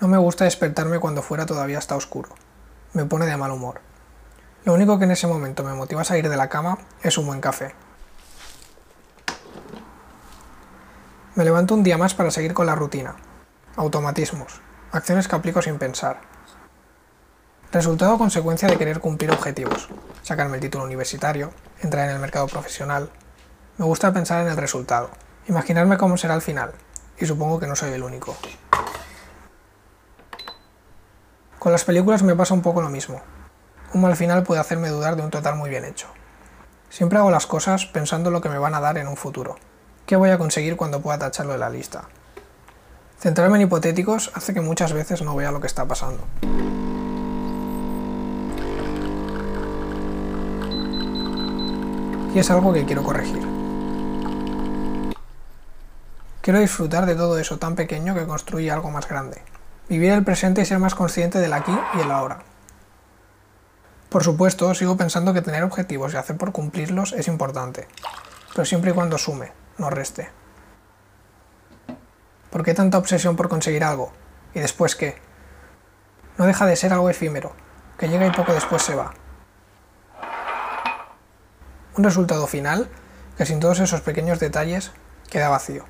No me gusta despertarme cuando fuera todavía está oscuro. Me pone de mal humor. Lo único que en ese momento me motiva a salir de la cama es un buen café. Me levanto un día más para seguir con la rutina. Automatismos. Acciones que aplico sin pensar. Resultado o consecuencia de querer cumplir objetivos. Sacarme el título universitario, entrar en el mercado profesional. Me gusta pensar en el resultado. Imaginarme cómo será el final. Y supongo que no soy el único. Con las películas me pasa un poco lo mismo. Un mal final puede hacerme dudar de un total muy bien hecho. Siempre hago las cosas pensando en lo que me van a dar en un futuro. ¿Qué voy a conseguir cuando pueda tacharlo de la lista? Centrarme en hipotéticos hace que muchas veces no vea lo que está pasando. Y es algo que quiero corregir. Quiero disfrutar de todo eso tan pequeño que construye algo más grande. Vivir el presente y ser más consciente del aquí y el ahora. Por supuesto, sigo pensando que tener objetivos y hacer por cumplirlos es importante, pero siempre y cuando sume, no reste. ¿Por qué tanta obsesión por conseguir algo? ¿Y después qué? No deja de ser algo efímero, que llega y poco después se va. Un resultado final que sin todos esos pequeños detalles queda vacío.